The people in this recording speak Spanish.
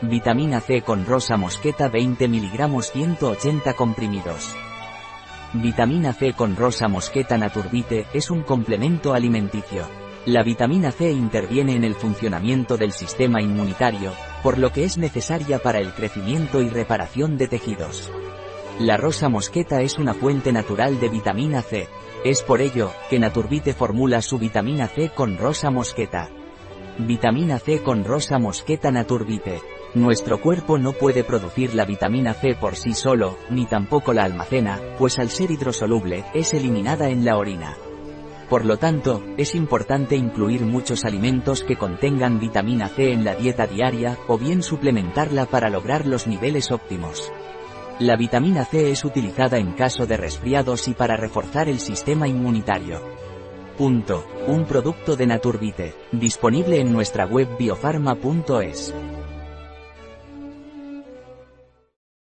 Vitamina C con rosa mosqueta 20 mg 180 comprimidos. Vitamina C con rosa mosqueta Naturbite es un complemento alimenticio. La vitamina C interviene en el funcionamiento del sistema inmunitario, por lo que es necesaria para el crecimiento y reparación de tejidos. La rosa mosqueta es una fuente natural de vitamina C. Es por ello, que Naturbite formula su vitamina C con rosa mosqueta. Vitamina C con rosa mosqueta Naturbite. Nuestro cuerpo no puede producir la vitamina C por sí solo, ni tampoco la almacena, pues al ser hidrosoluble, es eliminada en la orina. Por lo tanto, es importante incluir muchos alimentos que contengan vitamina C en la dieta diaria, o bien suplementarla para lograr los niveles óptimos. La vitamina C es utilizada en caso de resfriados y para reforzar el sistema inmunitario. Punto. Un producto de Naturbite, disponible en nuestra web biofarma.es.